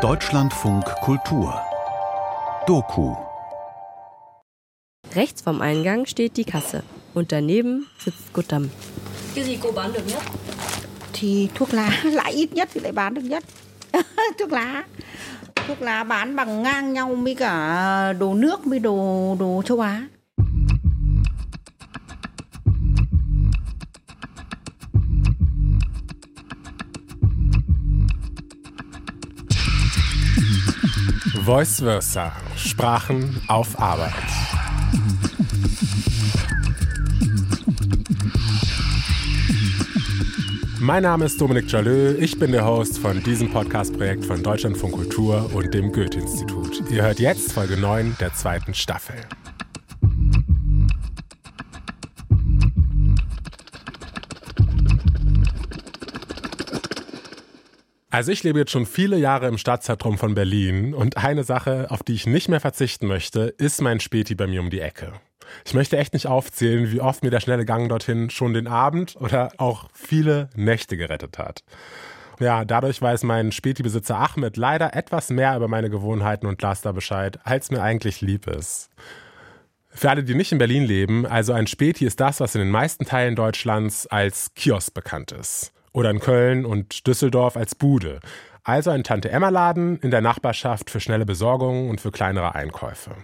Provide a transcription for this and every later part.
Deutschlandfunk Kultur Doku Rechts vom Eingang steht die Kasse und daneben sitzt Guttam. Nhất? thì thuốc lá lại ít nhất thì lại bán được nhất thuốc lá thuốc lá bán bằng ngang nhau với cả đồ nước với đồ đồ châu Á Voice versa. Sprachen auf Arbeit. Mein Name ist Dominik Jalö, ich bin der Host von diesem Podcast-Projekt von Deutschlandfunk Kultur und dem Goethe-Institut. Ihr hört jetzt Folge 9 der zweiten Staffel. Also ich lebe jetzt schon viele Jahre im Stadtzentrum von Berlin und eine Sache, auf die ich nicht mehr verzichten möchte, ist mein Späti bei mir um die Ecke. Ich möchte echt nicht aufzählen, wie oft mir der schnelle Gang dorthin schon den Abend oder auch viele Nächte gerettet hat. Ja, dadurch weiß mein Späti-Besitzer Ahmed leider etwas mehr über meine Gewohnheiten und Laster Bescheid, als mir eigentlich lieb ist. Für alle, die nicht in Berlin leben, also ein Späti ist das, was in den meisten Teilen Deutschlands als Kiosk bekannt ist. Oder in Köln und Düsseldorf als Bude. Also ein Tante-Emma-Laden in der Nachbarschaft für schnelle Besorgungen und für kleinere Einkäufe.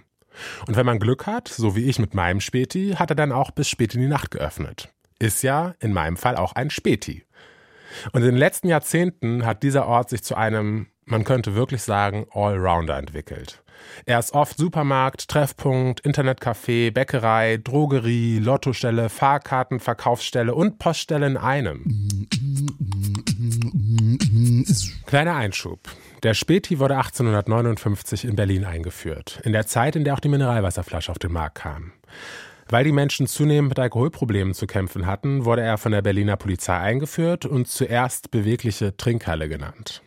Und wenn man Glück hat, so wie ich mit meinem Späti, hat er dann auch bis spät in die Nacht geöffnet. Ist ja in meinem Fall auch ein Späti. Und in den letzten Jahrzehnten hat dieser Ort sich zu einem, man könnte wirklich sagen, Allrounder entwickelt. Er ist oft Supermarkt, Treffpunkt, Internetcafé, Bäckerei, Drogerie, Lottostelle, Fahrkarten, Verkaufsstelle und Poststelle in einem. Kleiner Einschub. Der Späti wurde 1859 in Berlin eingeführt, in der Zeit, in der auch die Mineralwasserflasche auf den Markt kam. Weil die Menschen zunehmend mit Alkoholproblemen zu kämpfen hatten, wurde er von der Berliner Polizei eingeführt und zuerst bewegliche Trinkhalle genannt.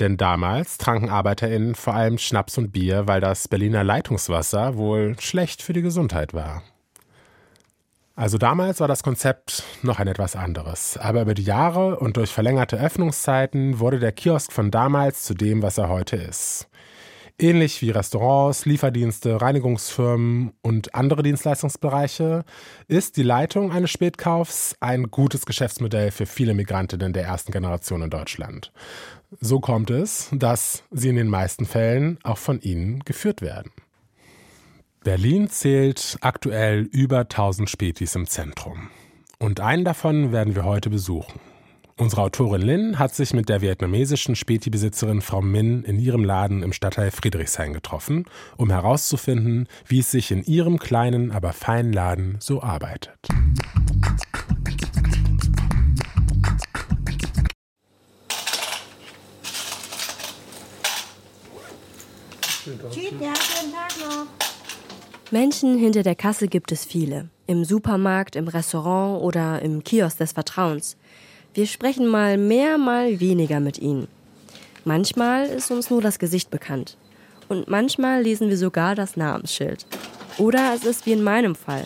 Denn damals tranken ArbeiterInnen vor allem Schnaps und Bier, weil das Berliner Leitungswasser wohl schlecht für die Gesundheit war. Also damals war das Konzept noch ein etwas anderes. Aber über die Jahre und durch verlängerte Öffnungszeiten wurde der Kiosk von damals zu dem, was er heute ist. Ähnlich wie Restaurants, Lieferdienste, Reinigungsfirmen und andere Dienstleistungsbereiche ist die Leitung eines Spätkaufs ein gutes Geschäftsmodell für viele Migrantinnen der ersten Generation in Deutschland. So kommt es, dass sie in den meisten Fällen auch von ihnen geführt werden. Berlin zählt aktuell über 1000 Spätis im Zentrum. Und einen davon werden wir heute besuchen. Unsere Autorin Lin hat sich mit der vietnamesischen Späti-Besitzerin Frau Min in ihrem Laden im Stadtteil Friedrichshain getroffen, um herauszufinden, wie es sich in ihrem kleinen, aber feinen Laden so arbeitet. Menschen hinter der Kasse gibt es viele. Im Supermarkt, im Restaurant oder im Kiosk des Vertrauens. Wir sprechen mal mehr, mal weniger mit ihnen. Manchmal ist uns nur das Gesicht bekannt. Und manchmal lesen wir sogar das Namensschild. Oder es ist wie in meinem Fall.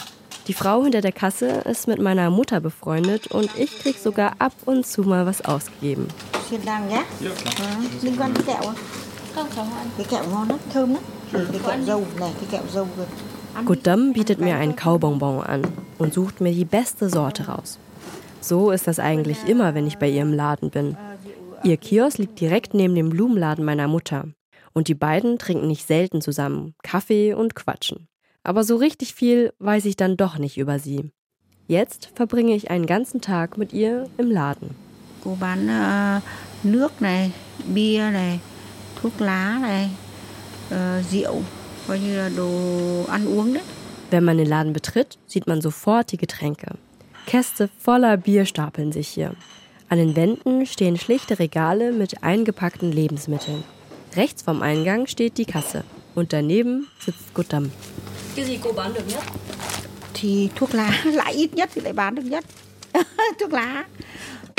Die Frau hinter der Kasse ist mit meiner Mutter befreundet und ich krieg sogar ab und zu mal was ausgegeben. Vielen Dank, ja? Ja, klar. Bietet mir einen Kaubonbon an und sucht mir die beste Sorte raus. So ist das eigentlich immer, wenn ich bei ihr im Laden bin. Ihr Kiosk liegt direkt neben dem Blumenladen meiner Mutter. Und die beiden trinken nicht selten zusammen Kaffee und quatschen. Aber so richtig viel weiß ich dann doch nicht über sie. Jetzt verbringe ich einen ganzen Tag mit ihr im Laden. Wenn man den Laden betritt, sieht man sofort die Getränke. Käste voller Bier stapeln sich hier. An den Wänden stehen schlichte Regale mit eingepackten Lebensmitteln. Rechts vom Eingang steht die Kasse und daneben sitzt Guttam. Cái gì cô bán được nhất? Thì thuốc lá lại ít nhất thì lại bán được nhất. thuốc lá.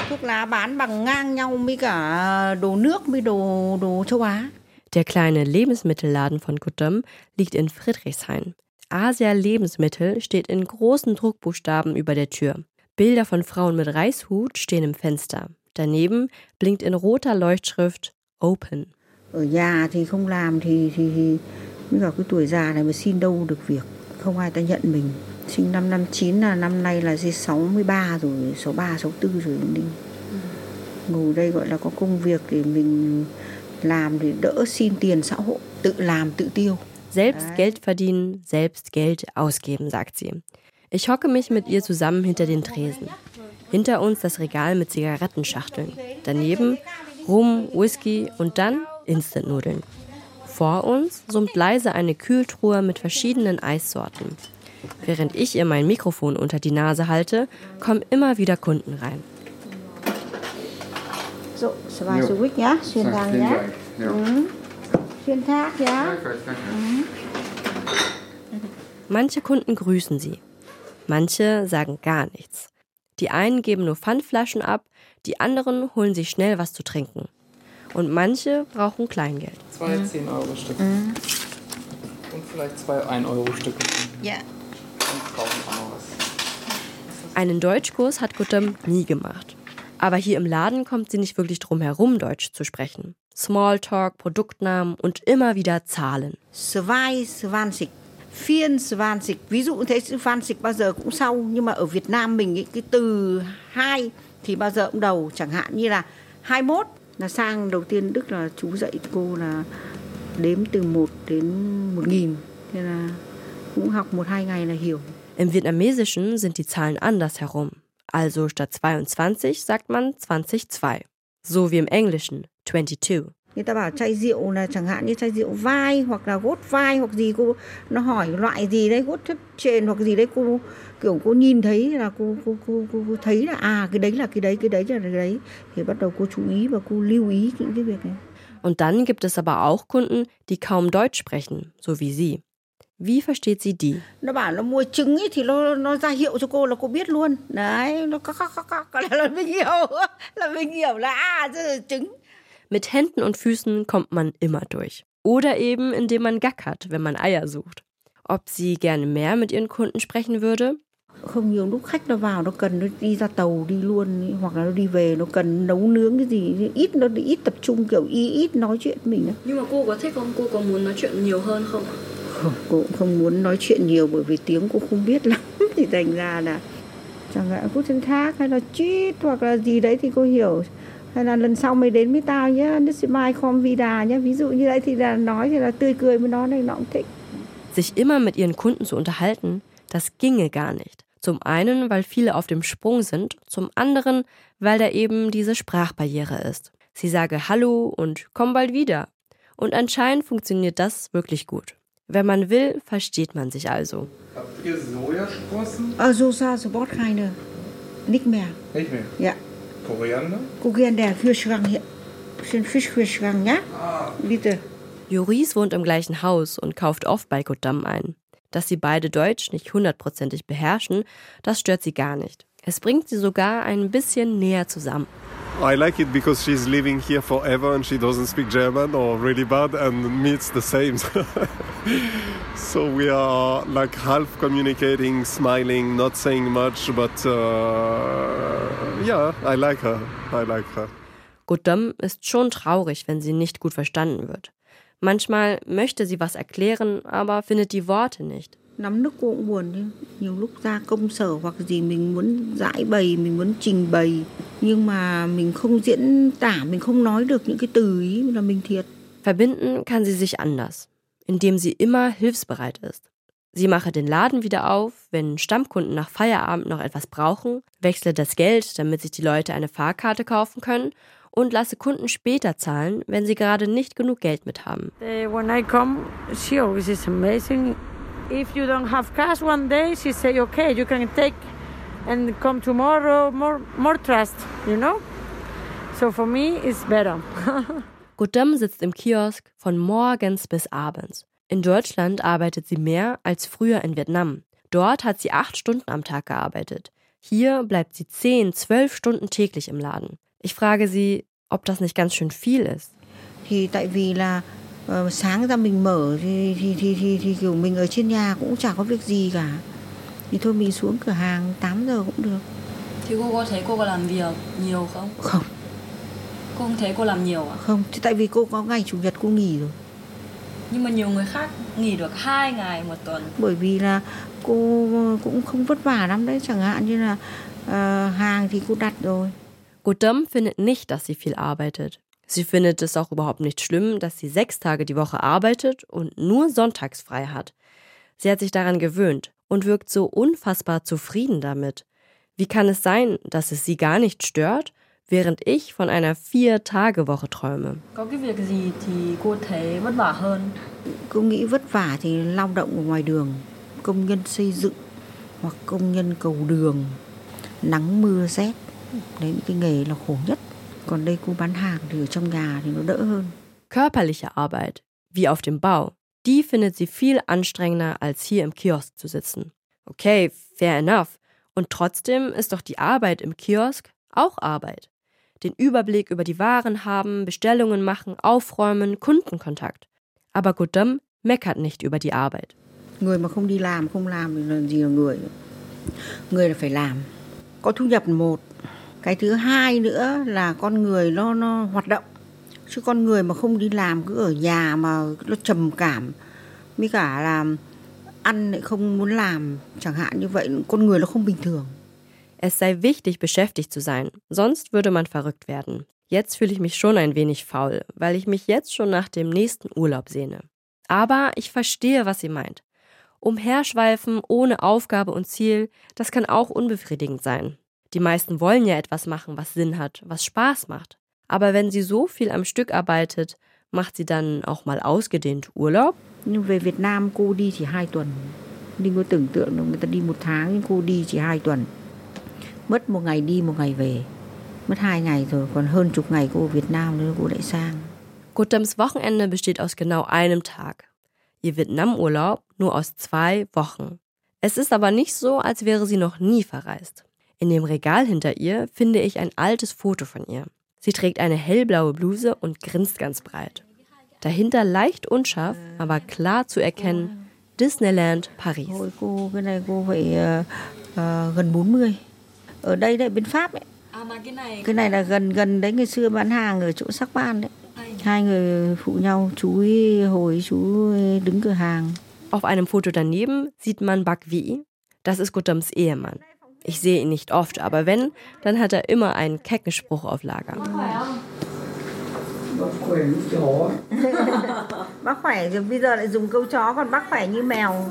Thuốc lá bán bằng ngang nhau với cả đồ nước với đồ đồ châu Á. Der kleine Lebensmittelladen von Guttam liegt in Friedrichshain. Asia Lebensmittel steht in großen Druckbuchstaben über der Tür. Bilder von Frauen mit Reishut stehen im Fenster. Daneben blinkt in roter Leuchtschrift Open. ở nhà thì không làm thì thì, thì mới vào cái tuổi già này mà xin đâu được việc không ai ta nhận mình sinh năm năm chín là năm nay là gì 63 rồi 63 64 rồi đi ngồi đây gọi là có công việc thì mình làm thì đỡ xin tiền xã hội tự làm tự tiêu Selbst Geld verdienen, selbst Geld ausgeben, sagt sie. Ich hocke mich mit ihr zusammen hinter den Tresen. Hinter uns das Regal mit Zigarettenschachteln. Daneben Rum, Whisky und dann Instant-Nudeln. Vor uns summt leise eine Kühltruhe mit verschiedenen Eissorten. Während ich ihr mein Mikrofon unter die Nase halte, kommen immer wieder Kunden rein. So, zwei so gut, ja? Schönen Dank, ja? Mhm. Schönen Tag, ja? Manche Kunden grüßen sie. Manche sagen gar nichts. Die einen geben nur Pfandflaschen ab, die anderen holen sich schnell was zu trinken. Und manche brauchen Kleingeld. Zwei 10-Euro-Stücke. Und vielleicht zwei 1-Euro-Stücke. Ja. Und kaufen auch noch was. Einen Deutschkurs hat Guttem nie gemacht. Aber hier im Laden kommt sie nicht wirklich drum herum, Deutsch zu sprechen. Smalltalk, Produktnamen und immer wieder Zahlen. 22, 24 ví dụ thế 20 bao giờ cũng sau nhưng mà ở Việt Nam mình ấy, cái từ hai thì bao giờ cũng đầu. Chẳng hạn như là 21 là sang đầu tiên Đức là chú dạy cô là đếm từ 1 đến 1000 nên là cũng học một hai ngày là hiểu. Im Vietnamesischen sind die Zahlen anders herum. Also statt 22 sagt man 22. So wie im Englischen 22. người ta bảo chai rượu là chẳng hạn như chai rượu vai hoặc là gốt vai hoặc gì cô nó hỏi loại gì đấy gốt thấp trên hoặc gì đấy cô kiểu cô nhìn thấy là cô cô cô, cô, cô thấy là à cái đấy là cái đấy cái đấy là cái đấy thì bắt đầu cô chú ý và cô lưu ý những cái việc này Und dann gibt es aber auch Kunden, die kaum Deutsch sprechen, so wie sie. Wie versteht sie die? nó bảo nó mua trứng ấy thì nó nó ra hiệu cho cô là cô biết luôn đấy nó có có có có là, mình hiểu là mình hiểu là àtrứng Mit Händen und Füßen kommt man immer durch. Oder eben indem man gackert, wenn man Eier sucht. Ob sie gerne mehr mit ihren Kunden sprechen würde? không nhiều lúc khách nó vào nó cần nó đi ra tàu đi luôn hoặc là nó đi về nó cần nấu nướng cái gì ít nó ít tập trung kiểu ít nói chuyện mình. Nhưng mà cô có thích không? Cô có muốn nói chuyện nhiều hơn không? không cô cũng không muốn nói chuyện nhiều bởi vì tiếng cô không biết lắm thì thành ra là chẳng hạn phút chân thác hay là chít hoặc là gì đấy thì cô hiểu hay là lần sau mày đến với tao nhé nước sĩ mai khom vi đà nhé ví dụ như đấy thì là nói thì là tươi cười với nó này nó cũng thích Sich immer mit ihren Kunden zu unterhalten, das ginge gar nicht. Zum einen, weil viele auf dem Sprung sind, zum anderen, weil da eben diese Sprachbarriere ist. Sie sage Hallo und komm bald wieder. Und anscheinend funktioniert das wirklich gut. Wenn man will, versteht man sich also. Habt ihr Sojasprossen? sao sport khai nữa nick mèo Nicht mehr. dạ Koriander? gang hiện xin fish fish gang nhá bitte Joris wohnt im gleichen Haus und kauft oft bei Kodam ein. Dass sie beide Deutsch nicht hundertprozentig beherrschen, das stört sie gar nicht. Es bringt sie sogar ein bisschen näher zusammen. I like it because she's living here forever and she doesn't speak German or really bad, and me it's the same. so we are like half communicating, smiling, not saying much, but uh, yeah, I like her. I like her. Godam ist schon traurig, wenn sie nicht gut verstanden wird. Manchmal möchte sie was erklären, aber findet die Worte nicht. nắm nước cô cũng buồn chứ nhiều lúc ra công sở hoặc gì mình muốn giải bày mình muốn trình bày nhưng mà mình không diễn tả mình không nói được những cái từ ý là mình thiệt Verbinden kann sie sich anders, indem sie immer hilfsbereit ist. Sie mache den Laden wieder auf, wenn Stammkunden nach Feierabend noch etwas brauchen, wechsle das Geld, damit sich die Leute eine Fahrkarte kaufen können und lasse Kunden später zahlen, wenn sie gerade nicht genug Geld mit haben. When I come, she always is amazing. If you don't have cash one day, she say, okay, you can take and come tomorrow. More, more trust, you know. So for me, it's better. Godam sitzt im Kiosk von morgens bis abends. In Deutschland arbeitet sie mehr als früher in Vietnam. Dort hat sie acht Stunden am Tag gearbeitet. Hier bleibt sie zehn, zwölf Stunden täglich im Laden. Ich frage sie, ob das nicht ganz schön viel ist. thì tại vì là sáng ra mình mở thì thì, thì thì thì kiểu mình ở trên nhà cũng chả có việc gì cả thì thôi mình xuống cửa hàng 8 giờ cũng được Thì cô có thấy cô có làm việc nhiều không? không Cô không thấy cô làm nhiều à? Không, thì tại vì cô có ngày chủ nhật cô nghỉ rồi. Nhưng mà nhiều người khác nghỉ được 2 ngày một tuần. Bởi vì là cô cũng không vất vả lắm đấy, chẳng hạn như là uh, hàng thì cô đặt rồi. Godam findet nicht, dass sie viel arbeitet. Sie findet es auch überhaupt nicht schlimm, dass sie sechs Tage die Woche arbeitet und nur sonntags frei hat. Sie hat sich daran gewöhnt und wirkt so unfassbar zufrieden damit. Wie kann es sein, dass es sie gar nicht stört, während ich von einer Vier-Tage-Woche träume? Có cái việc gì thì cô thấy vất vả hơn? Cô nghĩ vất vả thì lao động ở ngoài đường, công nhân xây dựng hoặc công nhân cầu đường, nắng mưa rét. Đấy những cái nghề là khổ nhất. Còn đây cô bán hàng thì ở trong nhà thì nó đỡ hơn. Körperliche Arbeit, wie auf dem Bau, die findet sie viel anstrengender als hier im Kiosk zu sitzen. Okay, fair enough. Und trotzdem ist doch die Arbeit im Kiosk auch Arbeit. Den Überblick über die Waren haben, Bestellungen machen, aufräumen, Kundenkontakt. Aber Godam meckert nicht über die Arbeit. Người mà không đi làm, không làm thì là gì là người. Người là phải làm. Có thu nhập một. Cái thứ hai nữa là con người nó nó hoạt động. Chứ con người mà không đi làm cứ ở nhà mà nó trầm cảm. Mới cả là ăn lại không muốn làm, chẳng hạn như vậy, con người nó không bình thường. Es sei wichtig, beschäftigt zu sein, sonst würde man verrückt werden. Jetzt fühle ich mich schon ein wenig faul, weil ich mich jetzt schon nach dem nächsten Urlaub sehne. Aber ich verstehe, was sie meint. Umherschweifen ohne Aufgabe und Ziel, das kann auch unbefriedigend sein. Die meisten wollen ja etwas machen, was Sinn hat, was Spaß macht. Aber wenn sie so viel am Stück arbeitet, macht sie dann auch mal ausgedehnt Urlaub? Nhưng về Việt Nam cô đi chỉ hai tuần. Đừng có tưởng tượng là người nhưng. Mất một ngày đi một ngày về. Mất hai ngày rồi còn hơn chục ngày cô ở Việt Nam nữa cô lại sang. Gutams Wochenende besteht aus genau einem Tag. Ihr Vietnam-Urlaub nur aus zwei Wochen. Es ist aber nicht so, als wäre sie noch nie verreist. In dem Regal hinter ihr finde ich ein altes Foto von ihr. Sie trägt eine hellblaue Bluse und grinst ganz breit. Dahinter leicht unscharf, aber klar zu erkennen, Disneyland Paris. Hồi cô cái này cô phải uh, gần 40. Ở đây đấy bên Pháp ấy. À mà cái này Cái này là gần gần đấy ngày xưa bán hàng ở chỗ sắc ban đấy. Hai người phụ nhau, chú ấy, hồi chú ấy đứng cửa hàng. Auf einem Foto daneben sieht man Bak Vi. Das ist Gutams Ehemann. Ich sehe ihn nicht oft, aber wenn, dann hat er immer einen kecken Spruch auf Lager. Bác khỏe bây giờ lại dùng câu chó còn bác khỏe như mèo.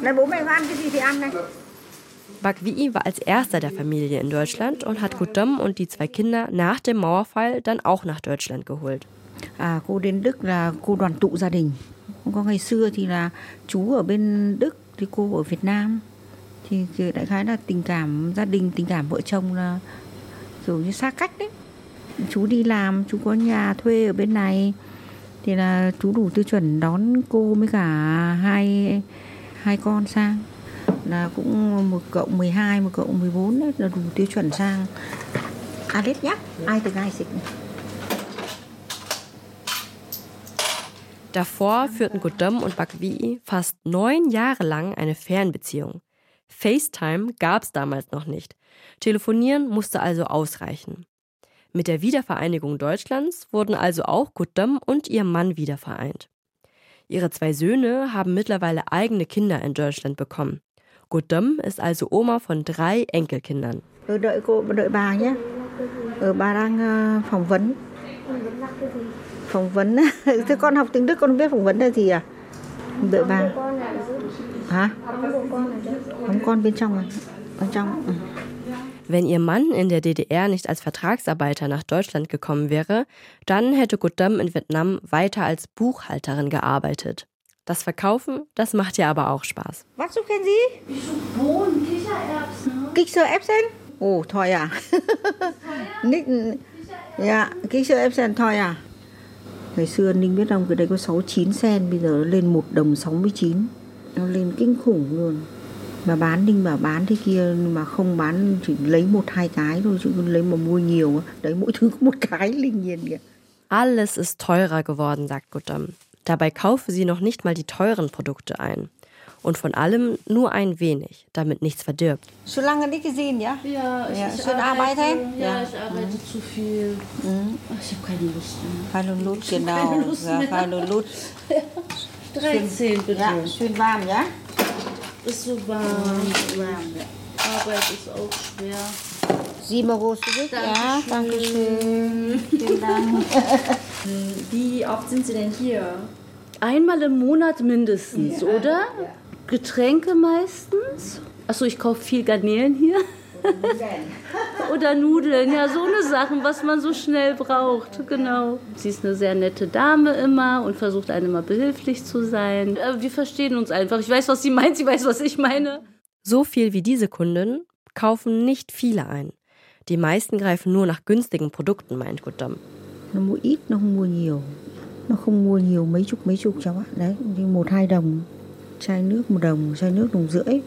Này bố mẹ có ăn cái gì thì ăn này. Bak Vi war als erster der Familie in Deutschland und hat Guttam und die zwei Kinder nach dem Mauerfall dann auch nach Deutschland geholt. À, cô đến Đức là cô đoàn tụ gia đình. Không có ngày xưa thì là chú ở bên Đức thì cô ở Việt Nam. Thì đại khái là tình cảm gia đình, tình cảm vợ chồng là kiểu như xa cách đấy. Chú đi làm, chú có nhà thuê ở bên này. Thì là chú đủ tiêu chuẩn đón cô với cả hai hai con sang. Là cũng một cộng 12, một cộng 14 đấy là đủ tiêu chuẩn sang. Alex nhá, ai từ ai xịt. Davor führten Guttam und Bak Vi fast neun Jahre lang eine Fernbeziehung. FaceTime gab es damals noch nicht. Telefonieren musste also ausreichen. Mit der Wiedervereinigung Deutschlands wurden also auch Guttam und ihr Mann wiedervereint. Ihre zwei Söhne haben mittlerweile eigene Kinder in Deutschland bekommen. Guttam ist also Oma von drei Enkelkindern. Ờ, đợi cô đợi bà nhé. Ờ, bà đang ờ, phỏng vấn. Phỏng vấn thế con học tiếng đức con biết phỏng vấn là gì à? Đợi bà. Hả? Đóng con bên trong à? Bên trong ừ. Wenn ihr Mann in der DDR nicht als Vertragsarbeiter nach Deutschland gekommen wäre, dann hätte Guttam in Vietnam weiter als Buchhalterin gearbeitet. Das Verkaufen, das macht ihr aber auch Spaß. Was suchen Sie? Bohnen, Kichererbsen. Kichererbsen? Ồ, thôi à? Nick, dạ, Kichererbsen à? Ngày xưa Ninh biết không, cái đấy có 69 sen, bây giờ nó lên 1 đồng 69. Nó lên kinh khủng luôn. Mà bán Ninh bảo bán thế kia mà không bán chỉ lấy một hai cái thôi chứ lấy mà mua nhiều. Đấy mỗi thứ có một cái linh nhiên kìa. Alles ist teurer geworden, sagt Guttam. Dabei kaufe sie noch nicht mal die teuren Produkte ein. Und von allem nur ein wenig, damit nichts verdirbt. Solange nicht gesehen, ja? Ja, ich, Ja, ich schön arbeite. arbeiten? Ja, Ja. ich arbeite zu viel. Ach, ich habe keine Lust mehr. Keine Lust, genau. Lust ja, keine Lust. 13 bitte. Ja, schön warm, ja? Ist so warm. Arbeit ist auch schwer. Sieben Euro zurück, ja, danke schön. Vielen Dank. Wie oft sind Sie denn hier? Einmal im Monat mindestens, oder? Getränke meistens. Achso, ich kaufe viel Garnelen hier. Oder Nudeln, ja, so eine Sachen, was man so schnell braucht, genau. Sie ist eine sehr nette Dame immer und versucht einem immer behilflich zu sein. Äh, Wir verstehen uns einfach. Ich weiß, was sie meint, sie weiß, was ich meine. So viel wie diese Kundin kaufen nicht viele ein. Die meisten greifen nur nach günstigen Produkten, meint Gutdam. Nó mua ít, nó không mua nhiều. Nó không mua nhiều mấy chục mấy chục cháu ạ. Đấy, một hai đồng. Chai nước một đồng, chai nước đồng rưỡi.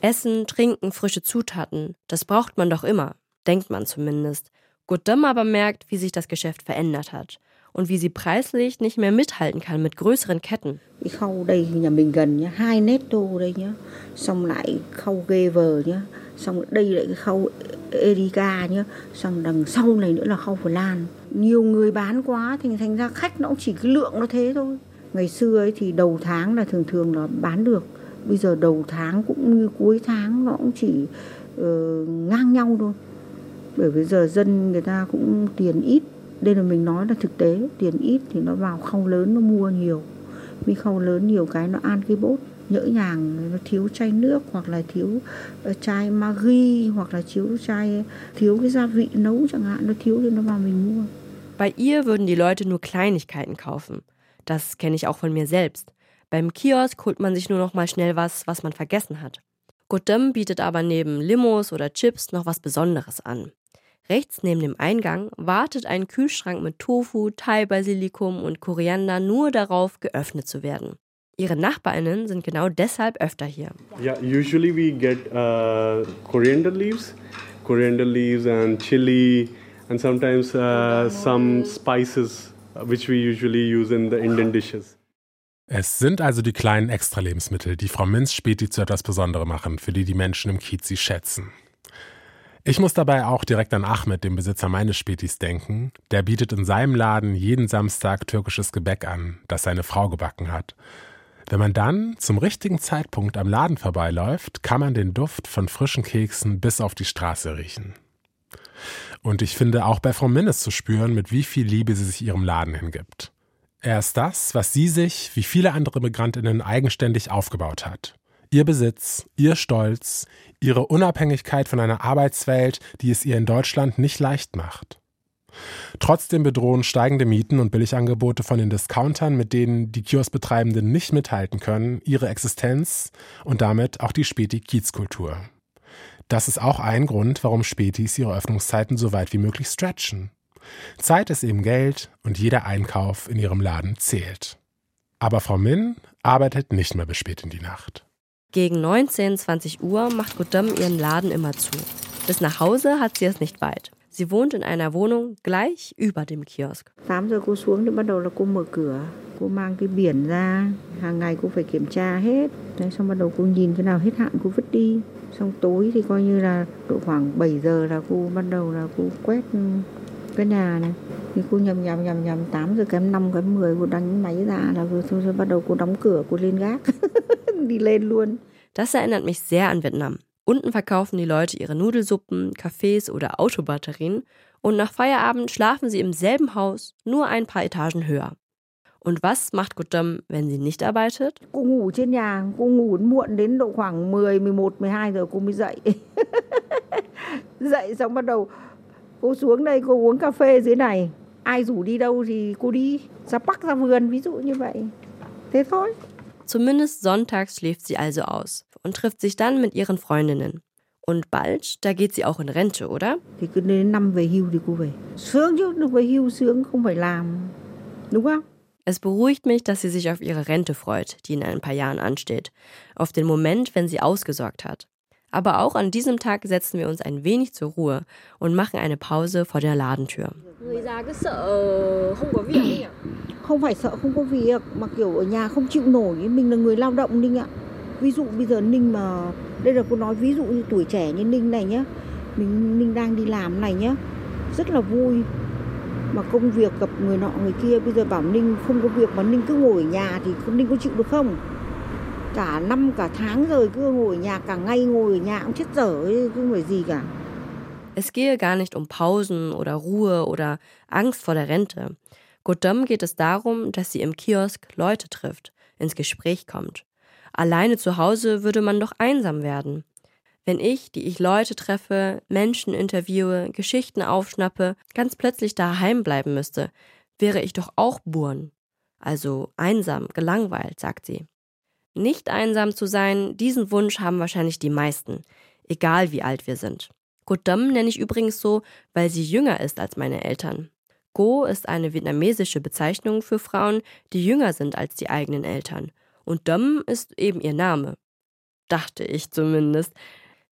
Essen, Trinken, frische Zutaten, das braucht man doch immer, denkt man zumindest. Gutdam aber merkt, wie sich das Geschäft verändert hat und wie sie preislich nicht mehr mithalten kann mit größeren Ketten. Cái khâu đây nhà mình gần nhá, hai netto đây nhá. Xong lại khâu ghê vờ nhá. Xong đây lại cái khâu Erika nhá. Xong đằng sau này nữa là khâu Phần Lan. Nhiều người bán quá thì thành ra khách nó cũng chỉ cái lượng nó thế thôi. Ngày xưa ấy thì đầu tháng là thường thường là bán được. Bây giờ đầu tháng cũng như cuối tháng nó cũng chỉ uh, ngang nhau thôi. Bởi vì giờ dân người ta cũng tiền ít. Đây là mình nói là thực tế, tiền ít thì nó vào khâu lớn nó mua nhiều. Vì khâu lớn nhiều cái nó ăn cái bốt nhỡ nhàng thiếu chai nước hoặc là thiếu chai Maggi hoặc là thiếu chai thiếu cái gia vị nấu chẳng hạn nó thiếu thì nó vào mình mua Bei ihr würden die Leute nur Kleinigkeiten kaufen. Das kenne ich auch von mir selbst. Beim Kiosk holt man sich nur noch mal schnell was, was man vergessen hat. Gottem bietet aber neben Limos oder Chips noch was Besonderes an. Rechts neben dem Eingang wartet ein Kühlschrank mit Tofu, Thai-Basilikum und Koriander nur darauf, geöffnet zu werden. Ihre Nachbarinnen sind genau deshalb öfter hier. Yeah, usually we get uh, coriander leaves, coriander leaves and chili, and sometimes uh, some spices, uh, which we usually use in the Indian dishes. Es sind also die kleinen Extra-Lebensmittel, die Frau Minz Späti zu etwas Besonderem machen, für die die Menschen im Kiez sie schätzen. Ich muss dabei auch direkt an Ahmed, den Besitzer meines Spätis, denken. Der bietet in seinem Laden jeden Samstag türkisches Gebäck an, das seine Frau gebacken hat. Wenn man dann zum richtigen Zeitpunkt am Laden vorbeiläuft, kann man den Duft von frischen Keksen bis auf die Straße riechen. Und ich finde auch bei Frau Minnes zu spüren, mit wie viel Liebe sie sich ihrem Laden hingibt. Er ist das, was sie sich, wie viele andere Migrantinnen, eigenständig aufgebaut hat. Ihr Besitz, ihr Stolz, ihre Unabhängigkeit von einer Arbeitswelt, die es ihr in Deutschland nicht leicht macht. Trotzdem bedrohen steigende Mieten und Billigangebote von den Discountern, mit denen die Kioskbetreibenden nicht mithalten können, ihre Existenz und damit auch die Späti-Kiezkultur. Das ist auch ein Grund, warum Spätis ihre Öffnungszeiten so weit wie möglich stretchen. Zeit ist eben Geld und jeder Einkauf in ihrem Laden zählt. Aber Frau Min arbeitet nicht mehr bis spät in die Nacht. Gegen 19, 20 Uhr macht Gutdam ihren Laden immer zu. Bis nach Hause hat sie es nicht weit. Sie wohnt in einer Wohnung gleich über dem Kiosk. 8 giờ cô xuống thì bắt đầu là cô mở cửa. Cô mang cái biển ra. Hàng ngày cô phải kiểm tra hết. Đấy xong bắt đầu cô nhìn cái nào hết hạn cô vứt đi. Xong tối thì coi như là độ khoảng 7 giờ là cô bắt đầu là cô quét cái nhà này. Thì cô nhầm nhầm nhầm nhầm 8 giờ kém 5 kém 10 cô đánh máy ra là cô, thôi, thôi, bắt đầu cô đóng cửa cô lên gác. Đi lên luôn. Das erinnert mich sehr an Vietnam. Unten verkaufen die Leute ihre Nudelsuppen, Kaffees oder Autobatterien und nach Feierabend schlafen sie im selben Haus, nur ein paar Etagen höher. Und was macht Gutdam, wenn sie nicht arbeitet? cô ngủ trên nhà cô ngủ muộn đến độ khoảng 10 11 12 giờ cô mới dậy dậy xong bắt đầu cô xuống đây cô uống cà phê dưới này ai rủ đi đâu thì cô đi ra bắc ra vườn ví dụ như vậy thế thôi Zumindest sonntags schläft sie also aus und trifft sich dann mit ihren Freundinnen. Und bald, da geht sie auch in Rente, oder? thì cứ đến năm về hưu thì cô về sướng chứ được về hưu sướng không phải làm đúng không Es beruhigt mich, dass sie sich auf ihre Rente freut, die in ein paar Jahren ansteht. Auf den Moment, wenn sie ausgesorgt hat. Aber auch an diesem Tag setzen wir uns ein wenig zur Ruhe und machen eine Pause vor der Ladentür. Không phải sợ không có việc, mà kiểu ở nhà không chịu nổi. Mình là người lao động ninh ạ. Ví dụ bây giờ ninh mà, đây là cô nói ví dụ như tuổi trẻ như ninh này nhá, mình, ninh đang đi làm này nhá, rất là vui. Mà công việc gặp người nọ người kia, bây giờ bảo ninh không có việc mà ninh cứ ngồi ở nhà thì ninh có chịu được không? Cả năm, cả tháng rồi cứ ngồi ở nhà, cả ngày ngồi ở nhà cũng chết dở, cứ ngồi gì cả. Es gehe gar nicht um Pausen oder Ruhe oder Angst vor der Rente. Godom geht es darum, dass sie im Kiosk Leute trifft, ins Gespräch kommt. Alleine zu Hause würde man doch einsam werden. Wenn ich, die ich Leute treffe, Menschen interviewe, Geschichten aufschnappe, ganz plötzlich daheim bleiben müsste, wäre ich doch auch Buren. Also einsam, gelangweilt, sagt sie. Nicht einsam zu sein, diesen Wunsch haben wahrscheinlich die meisten, egal wie alt wir sind. Godam nenne ich übrigens so, weil sie jünger ist als meine Eltern. Go ist eine vietnamesische Bezeichnung für Frauen, die jünger sind als die eigenen Eltern. Und Dom ist eben ihr Name. Dachte ich zumindest.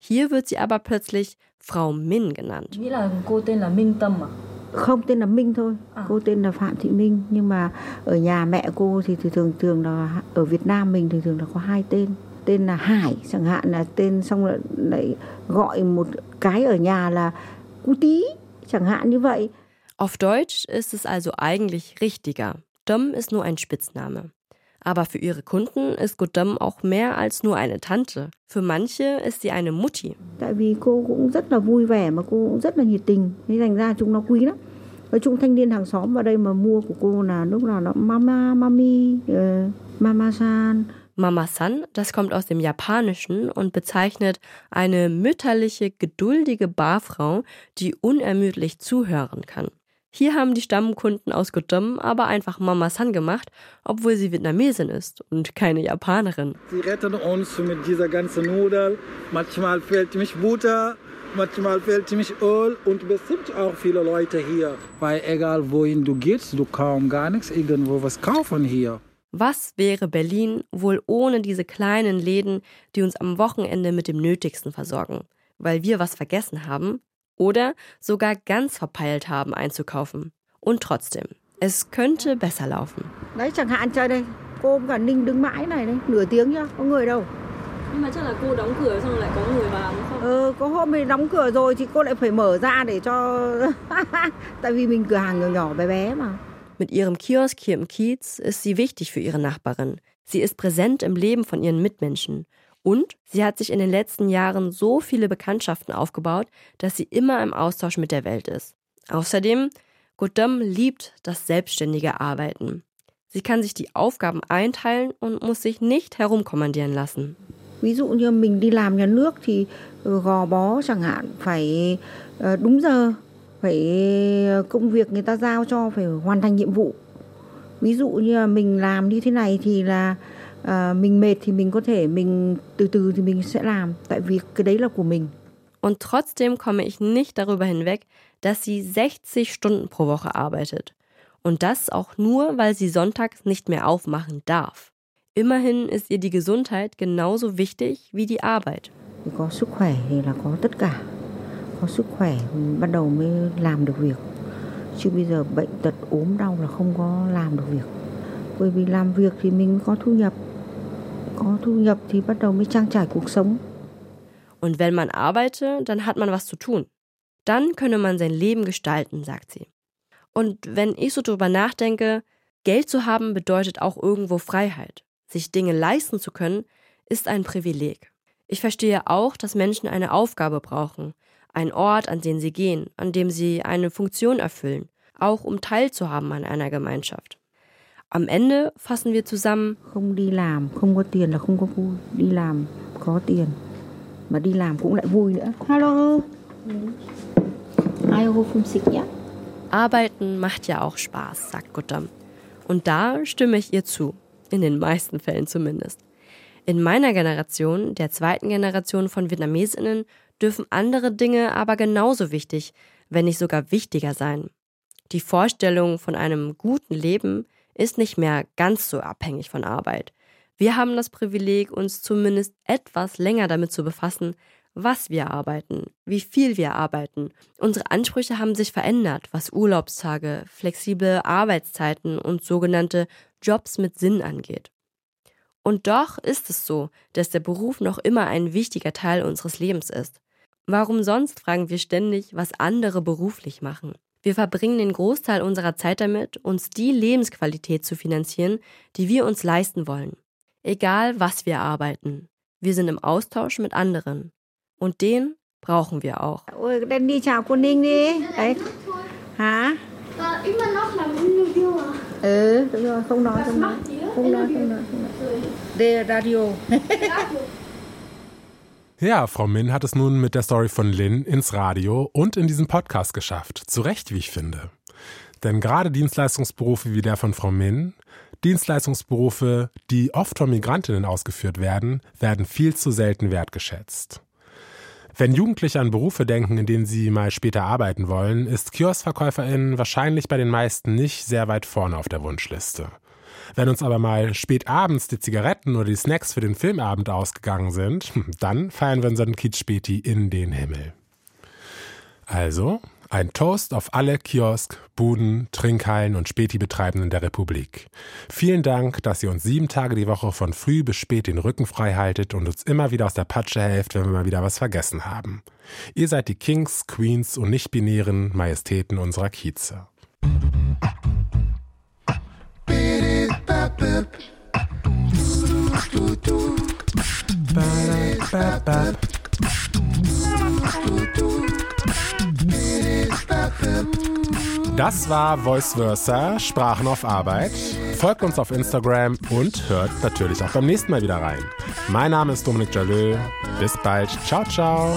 Hier wird sie aber plötzlich Frau Min genannt. không tên là Minh thôi cô tên là Phạm Thị Minh nhưng mà ở nhà mẹ cô thì, thì thường thường là ở Việt Nam mình thường thường là có hai tên tên là Hải chẳng hạn là tên xong lại gọi một cái ở nhà là Cú Tí chẳng hạn như vậy Auf Deutsch ist es also eigentlich richtiger. Dom ist nur ein Spitzname. Aber für ihre Kunden ist Godam auch mehr als nur eine Tante. Für manche ist sie eine Mutti. Tại vì cô cũng rất là vui vẻ mà cô cũng rất là nhiệt tình. Nên thành ra chúng nó quý lắm. Nói chung thanh niên hàng xóm vào đây mà mua của cô là lúc nào nó mama, mami, uh, mama san. Mama San, das kommt aus dem Japanischen und bezeichnet eine mütterliche, geduldige Barfrau, die unermüdlich zuhören kann. Hier haben die Stammkunden aus Godom aber einfach Mama San gemacht, obwohl sie Vietnamesin ist und keine Japanerin. Sie retten uns mit dieser ganzen Nudel. Manchmal fehlt mich Butter, manchmal fehlt mich Öl und bestimmt auch viele Leute hier. Weil egal wohin du gehst, du kaum gar nichts irgendwo was kaufen hier. Was wäre Berlin wohl ohne diese kleinen Läden, die uns am Wochenende mit dem Nötigsten versorgen? Weil wir was vergessen haben? Oder sogar ganz verpeilt haben einzukaufen. Und trotzdem, es könnte besser laufen. Đấy chẳng hạn trời đây, cô cả Ninh đứng mãi này đấy, nửa tiếng nhá, có người đâu. Nhưng mà chắc là cô đóng cửa xong lại có người vào đúng không? Ờ, có hôm mình đóng cửa rồi thì cô lại phải mở ra để cho... Tại vì mình cửa hàng nhỏ nhỏ bé bé mà. Mit ihrem Kiosk hier im Kiez ist sie wichtig für ihre Nachbarin. Sie ist präsent im Leben von ihren Mitmenschen. Und sie hat sich in den letzten Jahren so viele Bekanntschaften aufgebaut, dass sie immer im Austausch mit der Welt ist. Außerdem, Godam liebt das selbstständige Arbeiten. Sie kann sich die Aufgaben einteilen und muss sich nicht herumkommandieren lassen. Ví dụ như mình đi làm nhà nước thì gò bó chẳng hạn phải đúng giờ, phải công việc người ta giao cho phải hoàn thành nhiệm vụ. Ví dụ như mình làm như thế này thì là à, mình mệt thì mình có thể mình từ từ thì mình sẽ làm tại vì cái đấy là của mình. Und trotzdem komme ich nicht darüber hinweg, dass sie 60 Stunden pro Woche arbeitet. Und das auch nur, weil sie sonntags nicht mehr aufmachen darf. Immerhin ist ihr die Gesundheit genauso wichtig wie die Arbeit. Có sức khỏe thì là có tất cả. Có sức khỏe bắt đầu mới làm được việc. Chứ bây giờ bệnh tật ốm đau là không có làm được việc. Bởi vì làm việc thì mình có thu nhập có thu nhập thì bắt đầu mới trang trải cuộc sống. Und wenn man arbeite, dann hat man was zu tun. Dann könne man sein Leben gestalten, sagt sie. Und wenn ich so drüber nachdenke, Geld zu haben bedeutet auch irgendwo Freiheit. Sich Dinge leisten zu können, ist ein Privileg. Ich verstehe auch, dass Menschen eine Aufgabe brauchen, einen Ort, an den sie gehen, an dem sie eine Funktion erfüllen, auch um teilzuhaben an einer Gemeinschaft. Am Ende fassen wir zusammen. Không đi làm, không có tiền là không có vui. Đi làm có tiền. Mà đi làm cũng lại vui nữa. Hallo. Arbeiten macht ja auch Spaß, sagt Guttam. Und da stimme ich ihr zu. In den meisten Fällen zumindest. In meiner Generation, der zweiten Generation von Vietnamesinnen, dürfen andere Dinge aber genauso wichtig, wenn nicht sogar wichtiger sein. Die Vorstellung von einem guten Leben ist nicht mehr ganz so abhängig von Arbeit. Wir haben das Privileg, uns zumindest etwas länger damit zu befassen, was wir arbeiten, wie viel wir arbeiten. Unsere Ansprüche haben sich verändert, was Urlaubstage, flexible Arbeitszeiten und sogenannte Jobs mit Sinn angeht. Und doch ist es so, dass der Beruf noch immer ein wichtiger Teil unseres Lebens ist. Warum sonst fragen wir ständig, was andere beruflich machen? Wir verbringen den Großteil unserer Zeit damit, uns die Lebensqualität zu finanzieren, die wir uns leisten wollen. Egal, was wir arbeiten. Wir sind im Austausch mit anderen. Und den brauchen wir auch. Ja, Frau Min hat es nun mit der Story von Lin ins Radio und in diesen Podcast geschafft. Zu Recht, wie ich finde. Denn gerade Dienstleistungsberufe wie der von Frau Min, Dienstleistungsberufe, die oft von Migrantinnen ausgeführt werden, werden viel zu selten wertgeschätzt. Wenn Jugendliche an Berufe denken, in denen sie mal später arbeiten wollen, ist KioskverkäuferInnen wahrscheinlich bei den meisten nicht sehr weit vorne auf der Wunschliste. Wenn uns aber mal spät abends die Zigaretten oder die Snacks für den Filmabend ausgegangen sind, dann feiern wir unseren Kiez-Späti in den Himmel. Also ein Toast auf alle Kiosk, Buden, Trinkhallen und Späti-Betreibenden der Republik. Vielen Dank, dass ihr uns sieben Tage die Woche von früh bis spät den Rücken frei haltet und uns immer wieder aus der Patsche helft, wenn wir mal wieder was vergessen haben. Ihr seid die Kings, Queens und nicht-binären Majestäten unserer Kieze. Das war Voice Versa, Sprachen auf Arbeit. Folgt uns auf Instagram und hört natürlich auch beim nächsten Mal wieder rein. Mein Name ist Dominik Jalö. Bis bald. Ciao, ciao.